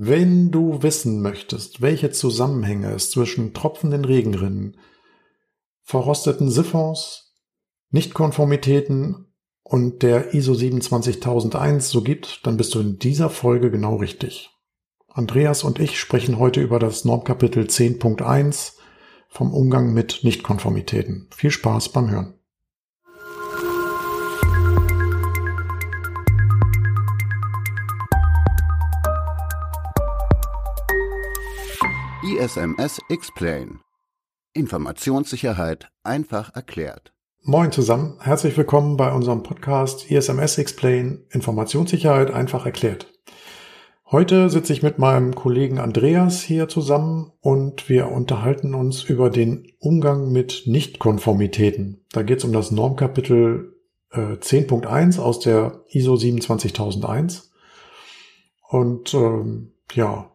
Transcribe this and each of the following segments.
Wenn du wissen möchtest, welche Zusammenhänge es zwischen tropfenden Regenrinnen, verrosteten Siphons, Nichtkonformitäten und der ISO 27001 so gibt, dann bist du in dieser Folge genau richtig. Andreas und ich sprechen heute über das Normkapitel 10.1 vom Umgang mit Nichtkonformitäten. Viel Spaß beim Hören. ISMS Explain. Informationssicherheit einfach erklärt. Moin zusammen, herzlich willkommen bei unserem Podcast ISMS Explain Informationssicherheit einfach erklärt. Heute sitze ich mit meinem Kollegen Andreas hier zusammen und wir unterhalten uns über den Umgang mit Nichtkonformitäten. Da geht es um das Normkapitel äh, 10.1 aus der ISO 27001. Und ähm, ja,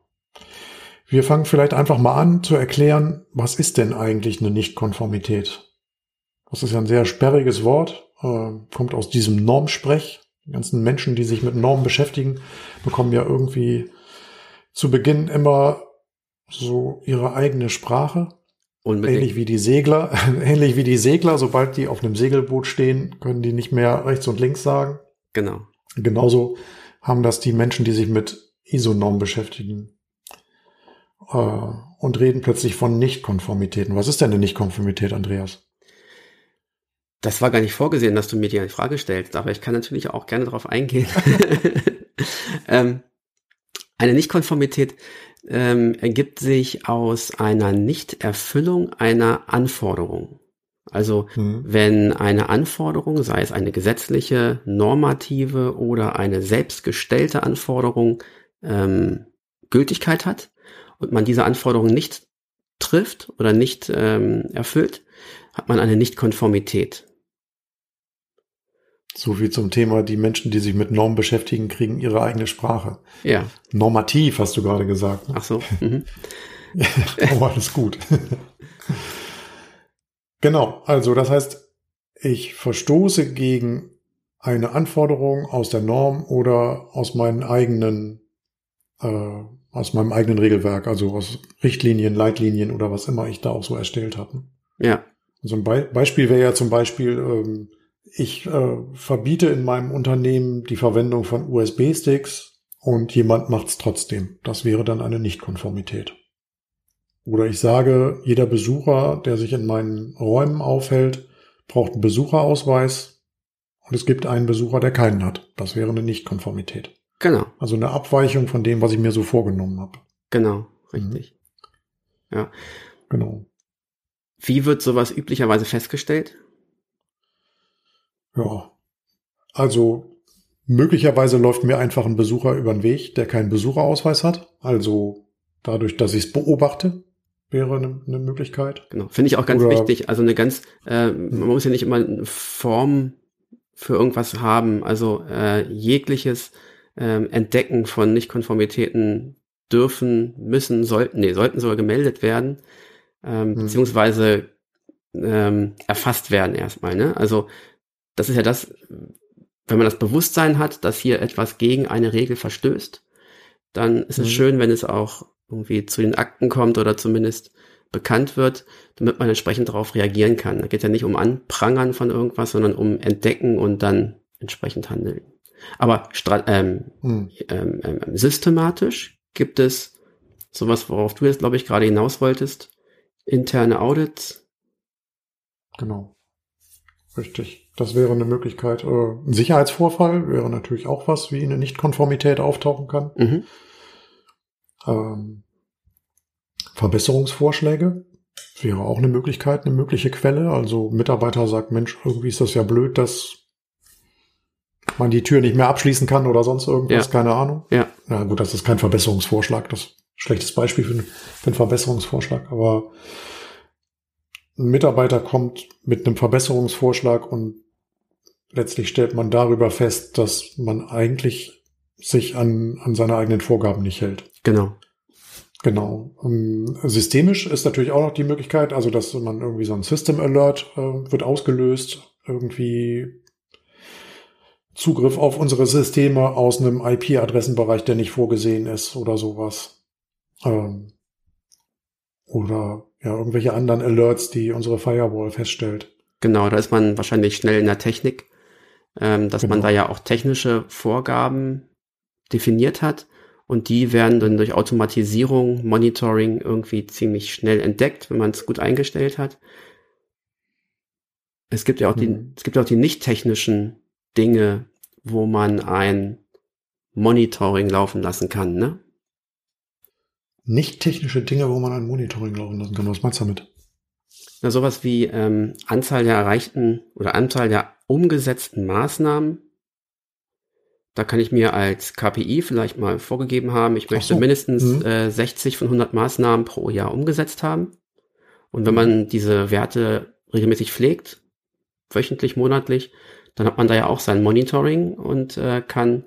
wir fangen vielleicht einfach mal an zu erklären, was ist denn eigentlich eine Nichtkonformität? Das ist ja ein sehr sperriges Wort, äh, kommt aus diesem Normsprech. Die ganzen Menschen, die sich mit Normen beschäftigen, bekommen ja irgendwie zu Beginn immer so ihre eigene Sprache. Unbedingt. Ähnlich wie die Segler, ähnlich wie die Segler, sobald die auf einem Segelboot stehen, können die nicht mehr rechts und links sagen. Genau. Genauso haben das die Menschen, die sich mit ISO-Normen beschäftigen, und reden plötzlich von Nichtkonformitäten. Was ist denn eine Nichtkonformität, Andreas? Das war gar nicht vorgesehen, dass du mir die Frage stellst, aber ich kann natürlich auch gerne darauf eingehen. ähm, eine Nichtkonformität ähm, ergibt sich aus einer Nichterfüllung einer Anforderung. Also hm. wenn eine Anforderung, sei es eine gesetzliche, normative oder eine selbstgestellte Anforderung, ähm, Gültigkeit hat, und man diese Anforderungen nicht trifft oder nicht ähm, erfüllt, hat man eine Nichtkonformität. So viel zum Thema, die Menschen, die sich mit Normen beschäftigen, kriegen ihre eigene Sprache. Ja. Normativ, hast du gerade gesagt. Ne? Ach so. Mhm. Aber alles gut. genau, also das heißt, ich verstoße gegen eine Anforderung aus der Norm oder aus meinen eigenen äh, aus meinem eigenen Regelwerk, also aus Richtlinien, Leitlinien oder was immer ich da auch so erstellt habe. Ja. So ein Be Beispiel wäre ja zum Beispiel, ähm, ich äh, verbiete in meinem Unternehmen die Verwendung von USB-Sticks und jemand macht es trotzdem. Das wäre dann eine Nichtkonformität. Oder ich sage, jeder Besucher, der sich in meinen Räumen aufhält, braucht einen Besucherausweis und es gibt einen Besucher, der keinen hat. Das wäre eine Nichtkonformität. Genau. Also eine Abweichung von dem, was ich mir so vorgenommen habe. Genau, richtig. Mhm. Ja. Genau. Wie wird sowas üblicherweise festgestellt? Ja. Also möglicherweise läuft mir einfach ein Besucher über den Weg, der keinen Besucherausweis hat. Also dadurch, dass ich es beobachte, wäre eine, eine, Möglichkeit. Genau, finde ich auch ganz Oder, wichtig. Also eine ganz, äh, man muss ja nicht immer eine Form für irgendwas haben. Also äh, jegliches ähm, Entdecken von Nichtkonformitäten dürfen, müssen, sollten, nee, sollten sogar gemeldet werden, ähm, mhm. beziehungsweise ähm, erfasst werden erstmal. Ne? Also das ist ja das, wenn man das Bewusstsein hat, dass hier etwas gegen eine Regel verstößt, dann ist mhm. es schön, wenn es auch irgendwie zu den Akten kommt oder zumindest bekannt wird, damit man entsprechend darauf reagieren kann. Da geht ja nicht um Anprangern von irgendwas, sondern um Entdecken und dann entsprechend handeln. Aber ähm, hm. ähm, ähm, systematisch gibt es sowas, worauf du jetzt, glaube ich, gerade hinaus wolltest, interne Audits. Genau. Richtig. Das wäre eine Möglichkeit. Äh, ein Sicherheitsvorfall wäre natürlich auch was, wie eine Nichtkonformität auftauchen kann. Mhm. Ähm, Verbesserungsvorschläge wäre auch eine Möglichkeit, eine mögliche Quelle. Also Mitarbeiter sagt, Mensch, irgendwie ist das ja blöd, dass man die Tür nicht mehr abschließen kann oder sonst irgendwas, ja. keine Ahnung. Ja. Ja, gut, das ist kein Verbesserungsvorschlag, das ist ein schlechtes Beispiel für, für einen Verbesserungsvorschlag, aber ein Mitarbeiter kommt mit einem Verbesserungsvorschlag und letztlich stellt man darüber fest, dass man eigentlich sich an, an seine eigenen Vorgaben nicht hält. Genau. Genau. Ähm, systemisch ist natürlich auch noch die Möglichkeit, also dass man irgendwie so ein System Alert äh, wird ausgelöst, irgendwie Zugriff auf unsere Systeme aus einem IP-Adressenbereich, der nicht vorgesehen ist oder sowas. Ähm, oder ja, irgendwelche anderen Alerts, die unsere Firewall feststellt. Genau, da ist man wahrscheinlich schnell in der Technik, ähm, dass Genau. man da ja auch technische Vorgaben definiert hat und die werden dann durch Automatisierung, Monitoring irgendwie ziemlich schnell entdeckt, wenn man es gut eingestellt hat. Es gibt ja auch die, Mhm. es gibt ja auch die nicht technischen Dinge, wo man ein Monitoring laufen lassen kann, ne? Nicht technische Dinge, wo man ein Monitoring laufen lassen kann. Was meinst du damit? Na, sowas wie ähm, Anzahl der erreichten oder Anzahl der umgesetzten Maßnahmen. Da kann ich mir als KPI vielleicht mal vorgegeben haben, ich möchte so. mindestens Mhm. äh, 60 von 100 Maßnahmen pro Jahr umgesetzt haben. Und wenn man diese Werte regelmäßig pflegt, wöchentlich, monatlich, dann hat man da ja auch sein Monitoring und äh, kann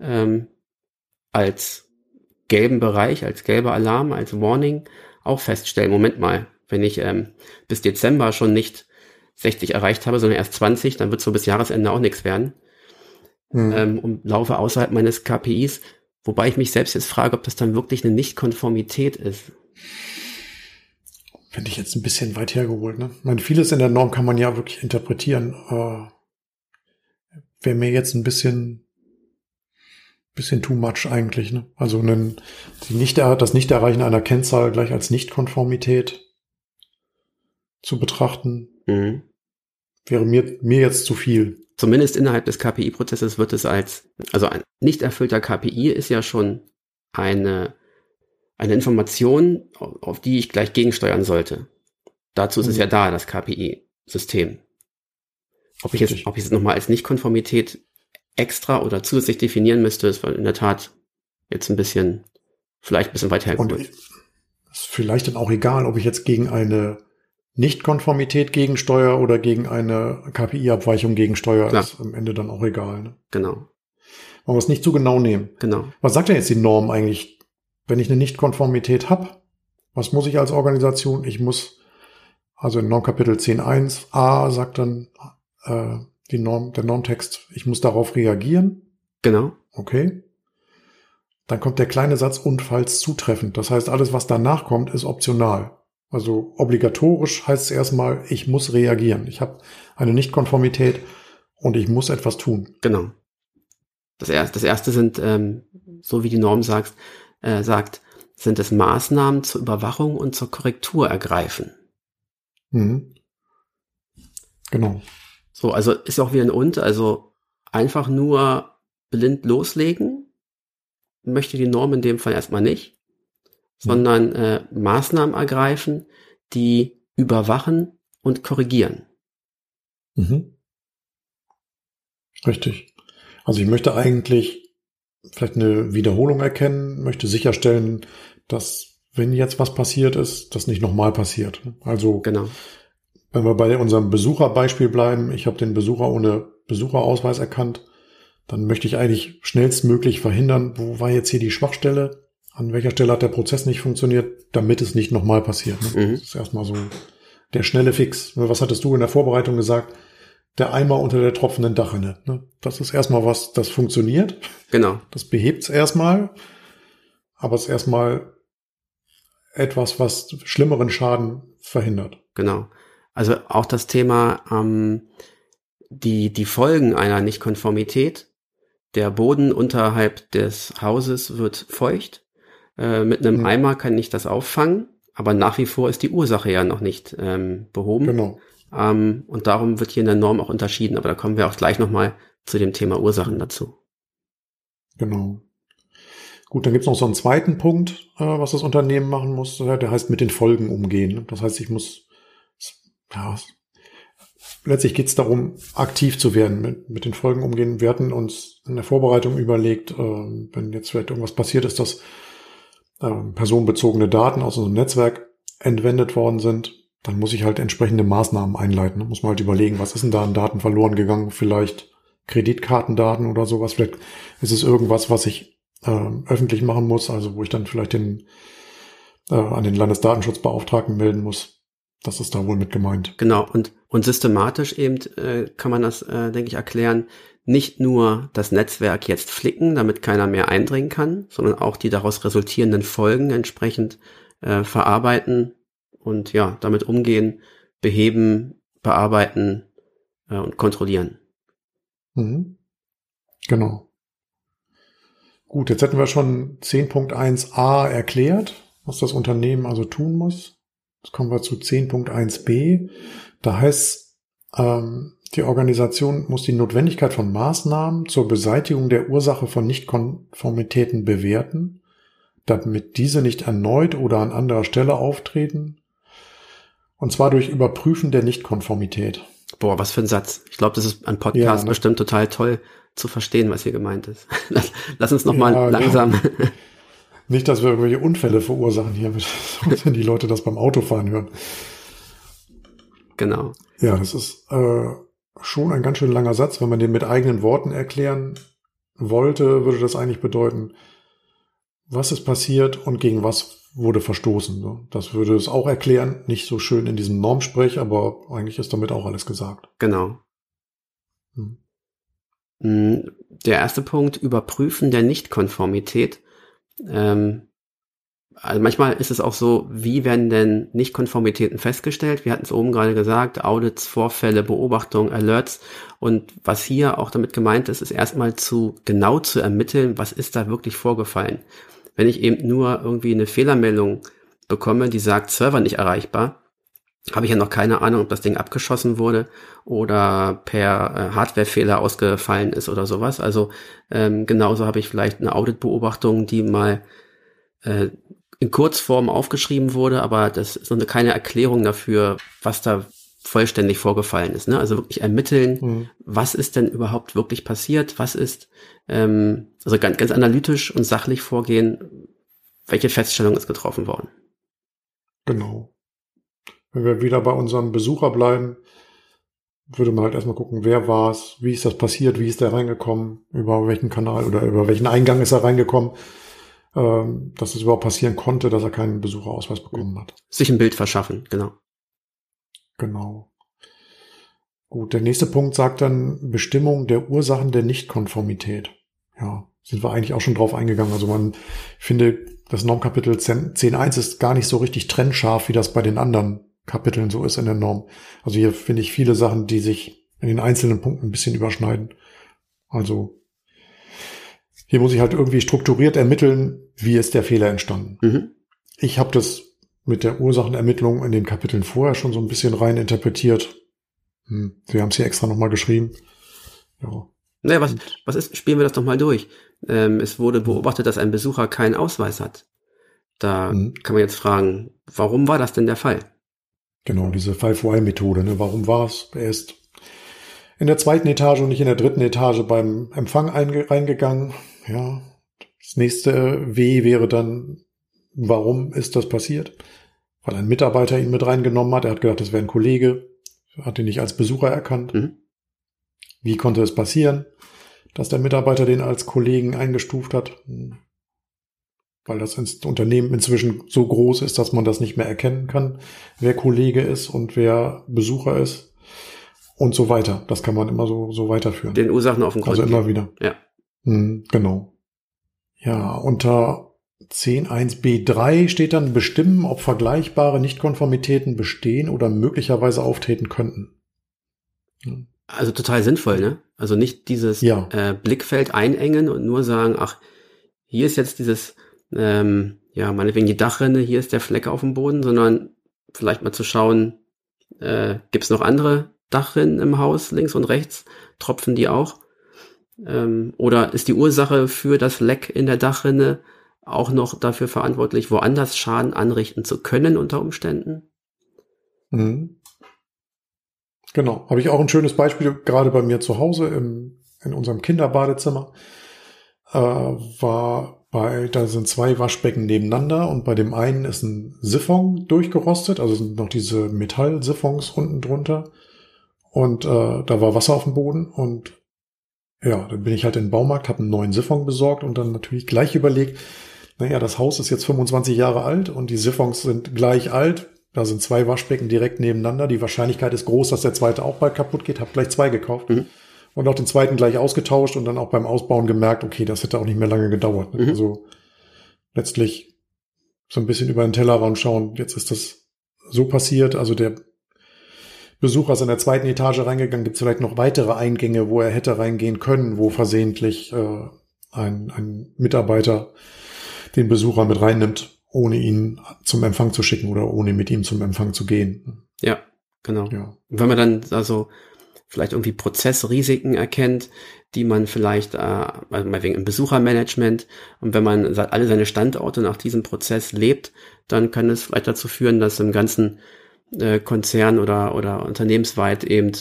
ähm, als gelben Bereich, als gelber Alarm, als Warning auch feststellen, Moment mal, wenn ich ähm, bis Dezember schon nicht 60 erreicht habe, sondern erst 20, dann wird so bis Jahresende auch nichts werden Hm. ähm, und laufe außerhalb meines KPIs, wobei ich mich selbst jetzt frage, ob das dann wirklich eine Nichtkonformität ist. Finde ich jetzt ein bisschen weit hergeholt. Ne? Ich meine, vieles in der Norm kann man ja wirklich interpretieren. Äh, Wäre mir jetzt ein bisschen, bisschen too much eigentlich. Ne? Also einen, die nicht, das Nicht-Erreichen einer Kennzahl gleich als Nichtkonformität zu betrachten, Mhm. wäre mir, mir jetzt zu viel. Zumindest innerhalb des KPI-Prozesses wird es als, also ein nicht erfüllter KPI ist ja schon eine, eine Information, auf die ich gleich gegensteuern sollte. Dazu ist es Mhm. ja da, das KPI-System. Ob ich jetzt, ob ich es nochmal als Nichtkonformität extra oder zusätzlich definieren müsste, ist in der Tat jetzt ein bisschen, vielleicht ein bisschen weit Und hergeholt. ist vielleicht dann auch egal, ob ich jetzt gegen eine Nichtkonformität gegensteuere oder gegen eine KPI-Abweichung gegensteuere, Klar. ist am Ende dann auch egal. Ne? Genau, Man muss nicht zu genau nehmen. genau. Was sagt denn jetzt die Norm eigentlich, wenn ich eine Nichtkonformität habe? Was muss ich als Organisation? Ich muss, also in Normkapitel 10.1a sagt dann äh, die Norm, der Normtext, ich muss darauf reagieren. Genau, Okay. Dann kommt der kleine Satz und falls zutreffend. Das heißt, alles, was danach kommt, ist optional. Also obligatorisch heißt es erstmal, ich muss reagieren. Ich habe eine Nichtkonformität und ich muss etwas tun. genau. Das erste, das erste sind, ähm, so wie die Norm sagt, äh, sagt, sind es Maßnahmen zur Überwachung und zur Korrektur ergreifen. Mhm. Genau. So, also ist auch wieder ein Und, also einfach nur blind loslegen, möchte die Norm in dem Fall erstmal nicht, sondern äh, Maßnahmen ergreifen, die überwachen und korrigieren. Mhm. Richtig. Also ich möchte eigentlich vielleicht eine Wiederholung erkennen, möchte sicherstellen, dass wenn jetzt was passiert ist, das nicht nochmal passiert. Also Genau, wenn wir bei unserem Besucherbeispiel bleiben, ich habe den Besucher ohne Besucherausweis erkannt, dann möchte ich eigentlich schnellstmöglich verhindern, wo war jetzt hier die Schwachstelle, an welcher Stelle hat der Prozess nicht funktioniert, damit es nicht nochmal passiert. Ne? Mhm. Das ist erstmal so der schnelle Fix. Was hattest du in der Vorbereitung gesagt? Der Eimer unter der tropfenden Dachrinne. Ne? Das ist erstmal was, das funktioniert. genau, Das behebt's erstmal. Aber es ist erstmal etwas, was schlimmeren Schaden verhindert. genau. Also auch das Thema, ähm, die, die Folgen einer Nichtkonformität. Der Boden unterhalb des Hauses wird feucht. Äh, mit einem Mhm. Eimer kann ich das auffangen, aber nach wie vor ist die Ursache ja noch nicht ähm, behoben. Genau. Ähm, und darum wird hier in der Norm auch unterschieden, aber da kommen wir auch gleich nochmal zu dem Thema Ursachen dazu. Genau. Gut, dann gibt's noch so einen zweiten Punkt, äh, was das Unternehmen machen muss. äh, Der heißt mit den Folgen umgehen. Das heißt, ich muss, ja, es- letztlich geht's darum, aktiv zu werden, mit, mit den Folgen umgehen. Wir hatten uns in der Vorbereitung überlegt, äh, wenn jetzt vielleicht irgendwas passiert ist, dass äh, personenbezogene Daten aus unserem Netzwerk entwendet worden sind, dann muss ich halt entsprechende Maßnahmen einleiten. Da muss man halt überlegen, was ist denn da an Daten verloren gegangen? Vielleicht Kreditkartendaten oder sowas. Vielleicht ist es irgendwas, was ich äh, öffentlich machen muss, also wo ich dann vielleicht den äh, an den Landesdatenschutzbeauftragten melden muss. Das ist da wohl mit gemeint. Genau, und, und systematisch eben äh, kann man das, äh, denke ich, erklären. nicht nur das Netzwerk jetzt flicken, damit keiner mehr eindringen kann, sondern auch die daraus resultierenden Folgen entsprechend äh, verarbeiten und ja, damit umgehen, beheben, bearbeiten äh, und kontrollieren. Mhm. Genau. Gut, jetzt hätten wir schon 10.1a erklärt, was das Unternehmen also tun muss. Jetzt kommen wir zu 10.1b. Da heißt, ähm, die Organisation muss die Notwendigkeit von Maßnahmen zur Beseitigung der Ursache von Nichtkonformitäten bewerten, damit diese nicht erneut oder an anderer Stelle auftreten, und zwar durch Überprüfen der Nichtkonformität. Boah, was für ein Satz. Ich glaube, das ist ein Podcast ja, ne? bestimmt total toll zu verstehen, was hier gemeint ist. Lass, lass uns noch ja, mal langsam. Nicht, dass wir irgendwelche Unfälle verursachen hier, wenn die Leute das beim Autofahren hören. Genau. Ja, das ist äh, schon ein ganz schön langer Satz. Wenn man den mit eigenen Worten erklären wollte, würde das eigentlich bedeuten, was ist passiert und gegen was wurde verstoßen. Das würde es auch erklären. Nicht so schön in diesem Normsprech, aber eigentlich ist damit auch alles gesagt. Genau. Hm. hm der erste Punkt, Überprüfen der Nichtkonformität. Ähm, also manchmal ist es auch so, wie werden denn Nichtkonformitäten festgestellt? Wir hatten es oben gerade gesagt, Audits, Vorfälle, Beobachtungen, Alerts. Und was hier auch damit gemeint ist, ist erstmal zu genau zu ermitteln, was ist da wirklich vorgefallen. Wenn ich eben nur irgendwie eine Fehlermeldung bekomme, die sagt, Server nicht erreichbar, habe ich ja noch keine Ahnung, ob das Ding abgeschossen wurde oder per äh, Hardwarefehler ausgefallen ist oder sowas. Also ähm, genauso habe ich vielleicht eine Auditbeobachtung, die mal äh, in Kurzform aufgeschrieben wurde, aber das ist noch keine Erklärung dafür, was da vollständig vorgefallen ist. Ne? Also wirklich ermitteln, mhm. was ist denn überhaupt wirklich passiert, was ist, ähm, also ganz, ganz analytisch und sachlich vorgehen, welche Feststellung ist getroffen worden. Genau. Wenn wir wieder bei unserem Besucher bleiben, würde man halt erstmal gucken, wer war es, wie ist das passiert, wie ist der reingekommen, über welchen Kanal oder über welchen Eingang ist er reingekommen ähm, dass es überhaupt passieren konnte, dass er keinen Besucherausweis bekommen hat. Sich ein Bild verschaffen, genau. Genau. Gut, der nächste Punkt sagt dann Bestimmung der Ursachen der Nichtkonformität. Ja, sind wir eigentlich auch schon drauf eingegangen. Also man finde, das Normkapitel 10.1 ist gar nicht so richtig trennscharf, wie das bei den anderen Kapiteln so ist in der Norm. Also hier finde ich viele Sachen, die sich in den einzelnen Punkten ein bisschen überschneiden. Also hier muss ich halt irgendwie strukturiert ermitteln, wie ist der Fehler entstanden. Mhm. Ich habe das mit der Ursachenermittlung in den Kapiteln vorher schon so ein bisschen rein interpretiert. Hm, wir haben es hier extra nochmal geschrieben. Ja. Naja, was, was ist, spielen wir das doch mal durch. Ähm, es wurde beobachtet, dass ein Besucher keinen Ausweis hat. Da mhm. kann man jetzt fragen, warum war das denn der Fall? Genau, diese Five-Why-Methode. Ne? Warum war es? Er ist in der zweiten Etage und nicht in der dritten Etage beim Empfang eingegangen. Ja, das nächste W wäre dann, warum ist das passiert? Weil ein Mitarbeiter ihn mit reingenommen hat. Er hat gedacht, das wäre ein Kollege, hat ihn nicht als Besucher erkannt. Mhm. Wie konnte es passieren, dass der Mitarbeiter den als Kollegen eingestuft hat? Weil das Unternehmen inzwischen so groß ist, dass man das nicht mehr erkennen kann, wer Kollege ist und wer Besucher ist und so weiter. Das kann man immer so, so weiterführen. Den Ursachen auf den Grund. Also immer wieder. Ja. Hm, genau. Ja, unter 10.1b3 steht dann bestimmen, ob vergleichbare Nichtkonformitäten bestehen oder möglicherweise auftreten könnten. Hm. Also total sinnvoll, ne? Also nicht dieses ja. äh, Blickfeld einengen und nur sagen, ach, hier ist jetzt dieses, ähm, ja, meinetwegen die Dachrinne, hier ist der Fleck auf dem Boden, sondern vielleicht mal zu schauen, äh, gibt es noch andere Dachrinnen im Haus, links und rechts, tropfen die auch? Ähm, oder ist die Ursache für das Leck in der Dachrinne auch noch dafür verantwortlich, woanders Schaden anrichten zu können unter Umständen? Mhm. Genau. Habe ich auch ein schönes Beispiel, gerade bei mir zu Hause im, in unserem Kinderbadezimmer. Äh, war bei, da sind zwei Waschbecken nebeneinander und bei dem einen ist ein Siphon durchgerostet, also sind noch diese Metallsiphons unten drunter. Und äh, da war Wasser auf dem Boden und ja, dann bin ich halt in den Baumarkt, habe einen neuen Siphon besorgt und dann natürlich gleich überlegt, naja, das Haus ist jetzt 25 Jahre alt und die Siphons sind gleich alt. Da sind zwei Waschbecken direkt nebeneinander. Die Wahrscheinlichkeit ist groß, dass der zweite auch bald kaputt geht. Hab gleich zwei gekauft. Mhm. Und auch den zweiten gleich ausgetauscht und dann auch beim Ausbauen gemerkt, okay, das hätte auch nicht mehr lange gedauert. Ne? Mhm. Also letztlich so ein bisschen über den Tellerrand schauen, jetzt ist das so passiert, also der Besucher ist in der zweiten Etage reingegangen, gibt es vielleicht noch weitere Eingänge, wo er hätte reingehen können, wo versehentlich äh, ein, ein Mitarbeiter den Besucher mit reinnimmt, ohne ihn zum Empfang zu schicken oder ohne mit ihm zum Empfang zu gehen. Ja, genau. Ja. wenn man dann also vielleicht irgendwie Prozessrisiken erkennt, die man vielleicht, äh, also wegen im Besuchermanagement, und wenn man alle seine Standorte nach diesem Prozess lebt, dann kann es vielleicht dazu führen, dass im ganzen äh, Konzern oder, oder unternehmensweit eben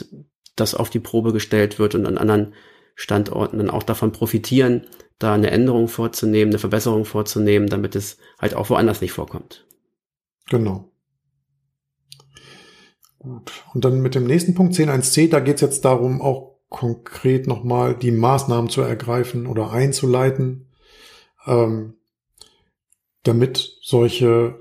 das auf die Probe gestellt wird und an anderen Standorten dann auch davon profitieren, da eine Änderung vorzunehmen, eine Verbesserung vorzunehmen, damit es halt auch woanders nicht vorkommt. Genau. Gut. Und dann mit dem nächsten Punkt 10.1c, da geht es jetzt darum, auch konkret nochmal die Maßnahmen zu ergreifen oder einzuleiten, ähm, damit solche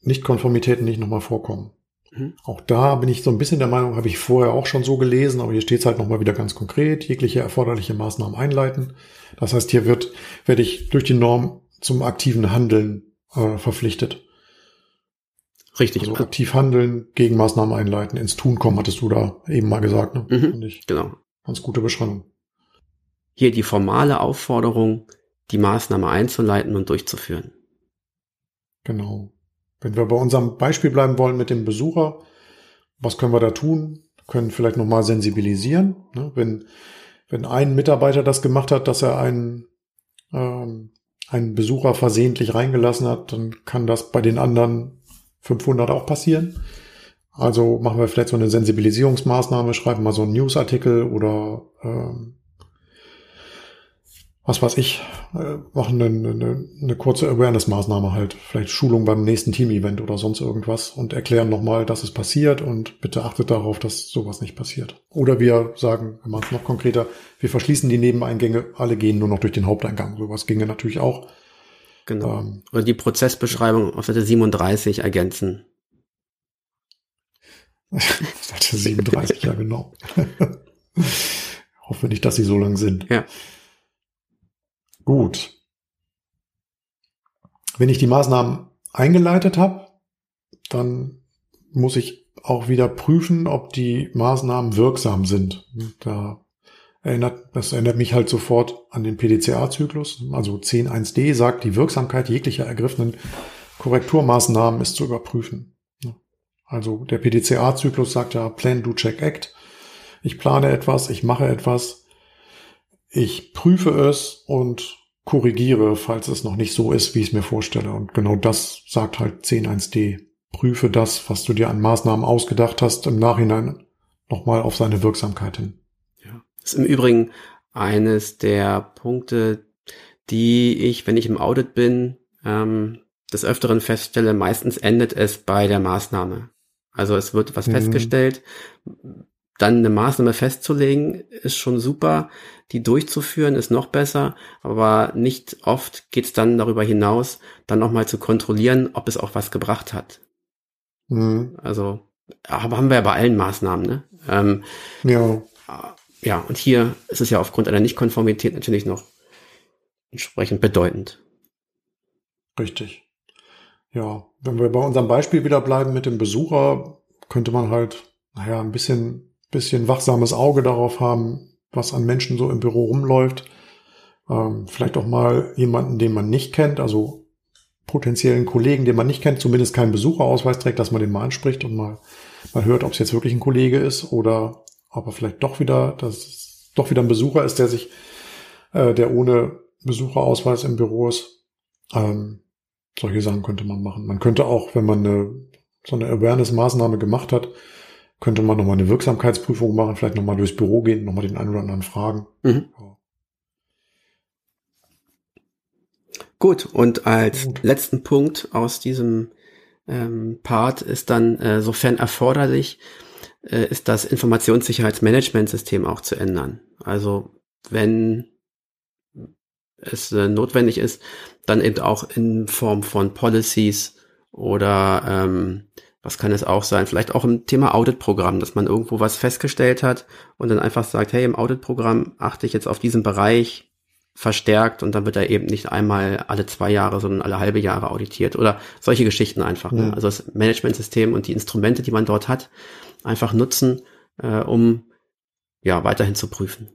Nichtkonformitäten nicht nochmal vorkommen. Mhm. Auch da bin ich so ein bisschen der Meinung, habe ich vorher auch schon so gelesen, aber hier steht es halt nochmal wieder ganz konkret, jegliche erforderliche Maßnahmen einleiten. Das heißt, hier wird, werde ich durch die Norm zum aktiven Handeln äh, verpflichtet. Richtig. Also aktiv handeln, Gegenmaßnahmen einleiten, ins Tun kommen, hattest du da eben mal gesagt. Ne? Mhm, ich genau. Ganz gute Beschreibung. Hier die formale Aufforderung, die Maßnahme einzuleiten und durchzuführen. Genau. Wenn wir bei unserem Beispiel bleiben wollen mit dem Besucher, was können wir da tun? Können vielleicht nochmal sensibilisieren. Ne? Wenn, wenn ein Mitarbeiter das gemacht hat, dass er einen, ähm, einen Besucher versehentlich reingelassen hat, dann kann das bei den anderen 500 auch passieren. Also machen wir vielleicht so eine Sensibilisierungsmaßnahme, schreiben mal so einen Newsartikel oder ähm, was weiß ich, äh, machen eine, eine, eine kurze Awareness-Maßnahme halt, vielleicht Schulung beim nächsten Team-Event oder sonst irgendwas und erklären nochmal, dass es passiert und bitte achtet darauf, dass sowas nicht passiert. Oder wir sagen, wir machen es noch konkreter, wir verschließen die Nebeneingänge, alle gehen nur noch durch den Haupteingang. Sowas ginge natürlich auch. Genau. Ähm, oder die Prozessbeschreibung auf Seite 37 ergänzen. Seite 37, ja genau. Hoffe nicht, dass sie so lang sind. Ja. Gut. Wenn ich die Maßnahmen eingeleitet habe, dann muss ich auch wieder prüfen, ob die Maßnahmen wirksam sind. Da erinnert, das erinnert mich halt sofort an den PDCA-Zyklus. Also 10.1d sagt, die Wirksamkeit jeglicher ergriffenen Korrekturmaßnahmen ist zu überprüfen. Also der PDCA-Zyklus sagt ja Plan, Do, Check, Act. Ich plane etwas, ich mache etwas, ich prüfe es und korrigiere, falls es noch nicht so ist, wie ich es mir vorstelle. Und genau das sagt halt 10.1d. Prüfe das, was du dir an Maßnahmen ausgedacht hast, im Nachhinein nochmal auf seine Wirksamkeit hin. Ist im Übrigen eines der Punkte, die ich, wenn ich im Audit bin, ähm, des Öfteren feststelle, meistens endet es bei der Maßnahme. Also es wird was mhm. festgestellt, dann eine Maßnahme festzulegen, ist schon super. Die durchzuführen ist noch besser, aber nicht oft geht es dann darüber hinaus, dann nochmal zu kontrollieren, ob es auch was gebracht hat. Mhm. Also, aber haben wir ja bei allen Maßnahmen, ne? Ähm, ja. Ja, und hier ist es ja aufgrund einer Nichtkonformität natürlich noch entsprechend bedeutend. Richtig. Ja, wenn wir bei unserem Beispiel wieder bleiben mit dem Besucher, könnte man halt, naja, ein bisschen bisschen wachsames Auge darauf haben, was an Menschen so im Büro rumläuft. Ähm, vielleicht auch mal jemanden, den man nicht kennt, also potenziellen Kollegen, den man nicht kennt, zumindest keinen Besucherausweis trägt, dass man den mal anspricht und mal, mal hört, ob es jetzt wirklich ein Kollege ist oder ob er vielleicht doch wieder, dass es doch wieder ein Besucher ist, der sich, äh, der ohne Besucherausweis im Büro ist. Ähm, solche Sachen könnte man machen. Man könnte auch, wenn man eine, so eine Awareness-Maßnahme gemacht hat, könnte man nochmal eine Wirksamkeitsprüfung machen, vielleicht nochmal durchs Büro gehen, nochmal den einen oder anderen fragen. Mhm. Ja. Gut, und als Gut. letzten Punkt aus diesem ähm, Part ist dann, äh, sofern erforderlich, äh, ist das Informationssicherheitsmanagementsystem auch zu ändern. Also wenn es äh, notwendig ist, dann eben auch in Form von Policies oder ähm, Was kann es auch sein? Vielleicht auch im Thema Auditprogramm, dass man irgendwo was festgestellt hat und dann einfach sagt, hey, im Auditprogramm achte ich jetzt auf diesen Bereich verstärkt und dann wird er eben nicht einmal alle zwei Jahre, sondern alle halbe Jahre auditiert oder solche Geschichten einfach. Ne? Also das Managementsystem und die Instrumente, die man dort hat, einfach nutzen, äh, um ja weiterhin zu prüfen.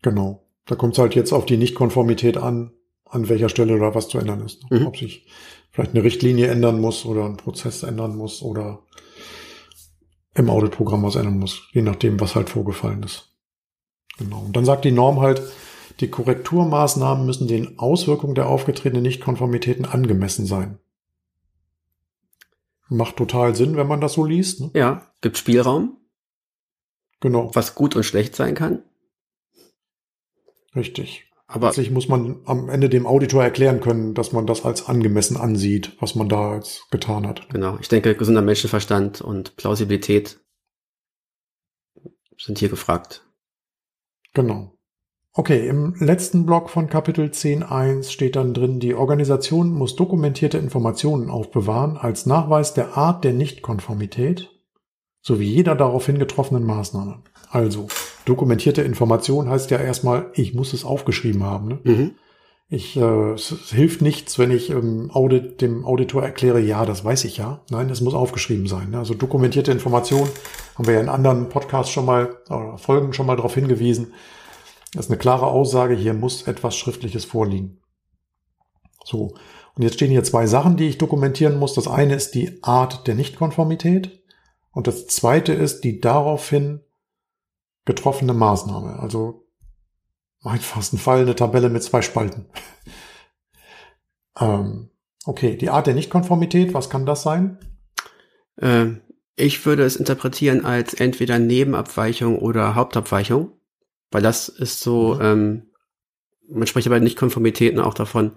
Genau. Da kommt es halt jetzt auf die Nichtkonformität an, an welcher Stelle oder was zu ändern ist. Mhm. Ob sich vielleicht eine Richtlinie ändern muss oder ein Prozess ändern muss oder im Auditprogramm was ändern muss, je nachdem, was halt vorgefallen ist. Genau. Und dann sagt die Norm halt, die Korrekturmaßnahmen müssen den Auswirkungen der aufgetretenen Nichtkonformitäten angemessen sein. Macht total Sinn, wenn man das so liest. Ne? Ja, gibt Spielraum. Genau. Was gut und schlecht sein kann. Richtig. Aber Letztlich muss man am Ende dem Auditor erklären können, dass man das als angemessen ansieht, was man da jetzt getan hat. Genau. Ich denke, gesunder Menschenverstand und Plausibilität sind hier gefragt. Genau. Okay, im letzten Block von Kapitel 10.1 steht dann drin, die Organisation muss dokumentierte Informationen aufbewahren als Nachweis der Art der Nichtkonformität sowie jeder daraufhin getroffenen Maßnahme. Also, dokumentierte Information heißt ja erstmal, ich muss es aufgeschrieben haben. Ne? Mhm. Ich, äh, es, es, hilft nichts, wenn ich ähm, Audit, dem Auditor erkläre, ja, das weiß ich ja. Nein, es muss aufgeschrieben sein. Ne? Also dokumentierte Information haben wir ja in anderen Podcasts schon mal, oder Folgen schon mal darauf hingewiesen. Das ist eine klare Aussage, hier muss etwas Schriftliches vorliegen. So. Und jetzt stehen hier zwei Sachen, die ich dokumentieren muss. Das eine ist die Art der Nichtkonformität. Und das zweite ist die daraufhin getroffene Maßnahme. Also einfachsten Fall eine Tabelle mit zwei Spalten. ähm, okay, die Art der Nichtkonformität, was kann das sein? Ähm, ich würde es interpretieren als entweder Nebenabweichung oder Hauptabweichung, weil das ist so, mhm. ähm, man spricht ja bei Nichtkonformitäten auch davon,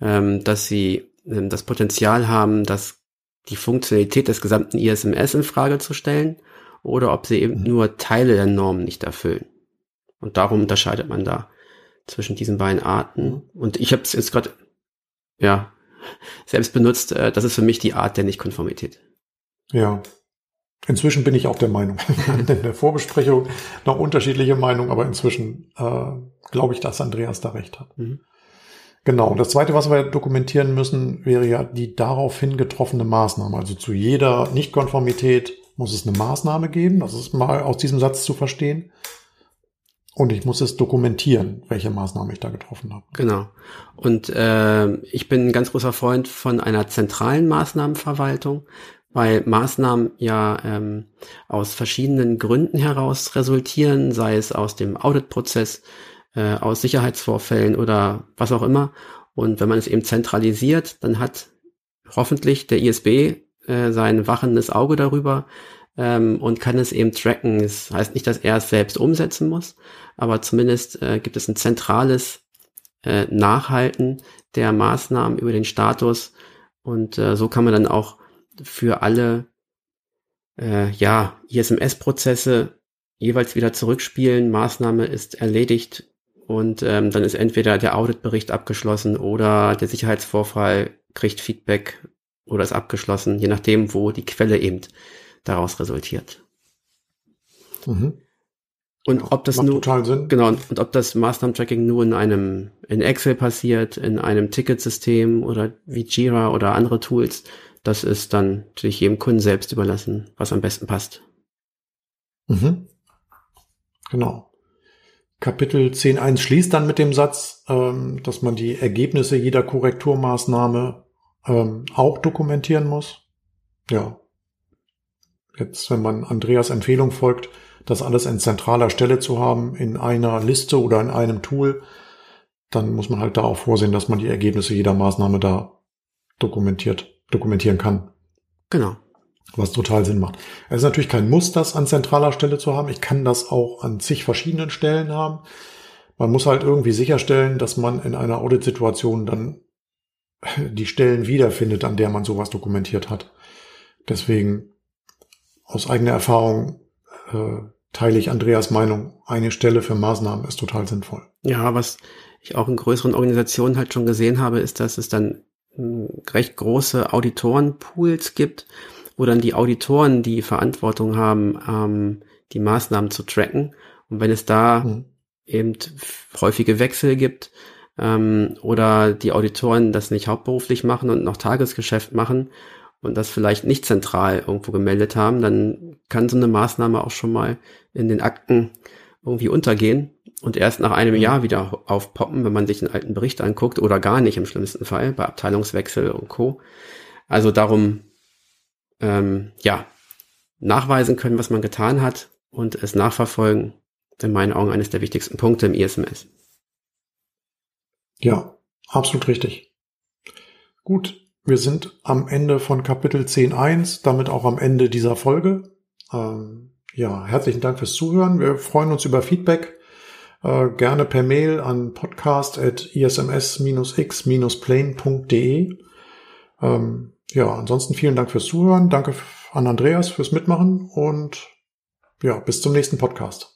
ähm, dass sie ähm, das Potenzial haben, dass die Funktionalität des gesamten ISMS in Frage zu stellen oder ob sie eben mhm. nur Teile der Normen nicht erfüllen. Und darum unterscheidet man da zwischen diesen beiden Arten. Und ich habe es jetzt gerade ja selbst benutzt. Äh, das ist für mich die Art der Nichtkonformität. Ja. Inzwischen bin ich auch der Meinung. in der Vorbesprechung noch unterschiedliche Meinungen, aber inzwischen äh, glaube ich, dass Andreas da recht hat. Mhm. Genau. Und das Zweite, was wir dokumentieren müssen, wäre ja die daraufhin getroffene Maßnahme. Also zu jeder Nichtkonformität muss es eine Maßnahme geben. Das ist mal aus diesem Satz zu verstehen. Und ich muss es dokumentieren, welche Maßnahme ich da getroffen habe. Genau. Und äh, ich bin ein ganz großer Freund von einer zentralen Maßnahmenverwaltung, weil Maßnahmen ja ähm, aus verschiedenen Gründen heraus resultieren, sei es aus dem Auditprozess, äh, aus Sicherheitsvorfällen oder was auch immer. Und wenn man es eben zentralisiert, dann hat hoffentlich der ISB äh, sein wachendes Auge darüber ähm, und kann es eben tracken. Das heißt nicht, dass er es selbst umsetzen muss, aber zumindest äh, gibt es ein zentrales äh, Nachhalten der Maßnahmen über den Status und äh, so kann man dann auch für alle äh, ja ISMS-Prozesse jeweils wieder zurückspielen. Maßnahme ist erledigt und ähm, dann ist entweder der Auditbericht abgeschlossen oder der Sicherheitsvorfall kriegt Feedback oder ist abgeschlossen, je nachdem, wo die Quelle eben daraus resultiert. Mhm. Und ja, ob das nur, genau, und ob das Maßnahmentracking nur in einem, in Excel passiert, in einem Ticketsystem oder wie Jira oder andere Tools, das ist dann natürlich jedem Kunden selbst überlassen, was am besten passt. Mhm. Genau. Kapitel 10.1 schließt dann mit dem Satz, ähm, dass man die Ergebnisse jeder Korrekturmaßnahme ähm, auch dokumentieren muss. Ja. Jetzt, wenn man Andreas Empfehlung folgt, das alles in zentraler Stelle zu haben, in einer Liste oder in einem Tool, dann muss man halt da auch vorsehen, dass man die Ergebnisse jeder Maßnahme da dokumentiert, dokumentieren kann. Genau. Was total Sinn macht. Es ist natürlich kein Muss, das an zentraler Stelle zu haben. Ich kann das auch an zig verschiedenen Stellen haben. Man muss halt irgendwie sicherstellen, dass man in einer Audit-Situation dann die Stellen wiederfindet, an der man sowas dokumentiert hat. Deswegen aus eigener Erfahrung äh, teile ich Andreas Meinung, eine Stelle für Maßnahmen ist total sinnvoll. Ja, was ich auch in größeren Organisationen halt schon gesehen habe, ist, dass es dann recht große Auditorenpools gibt, wo dann die Auditoren die Verantwortung haben, ähm, die Maßnahmen zu tracken. Und wenn es da mhm. eben häufige Wechsel gibt ähm, oder die Auditoren das nicht hauptberuflich machen und noch Tagesgeschäft machen und das vielleicht nicht zentral irgendwo gemeldet haben, dann kann so eine Maßnahme auch schon mal in den Akten irgendwie untergehen und erst nach einem mhm. Jahr wieder aufpoppen, wenn man sich einen alten Bericht anguckt oder gar nicht im schlimmsten Fall bei Abteilungswechsel und Co. Also darum, ähm, ja, nachweisen können, was man getan hat und es nachverfolgen, in meinen Augen eines der wichtigsten Punkte im ISMS. Ja, absolut richtig. Gut, wir sind am Ende von Kapitel 10.1, damit auch am Ende dieser Folge. Ähm, ja, herzlichen Dank fürs Zuhören. Wir freuen uns über Feedback. Äh, gerne per Mail an podcast.isms-x-plane.de. Ähm, ja, ansonsten vielen Dank fürs Zuhören. Danke an Andreas fürs Mitmachen und ja, bis zum nächsten Podcast.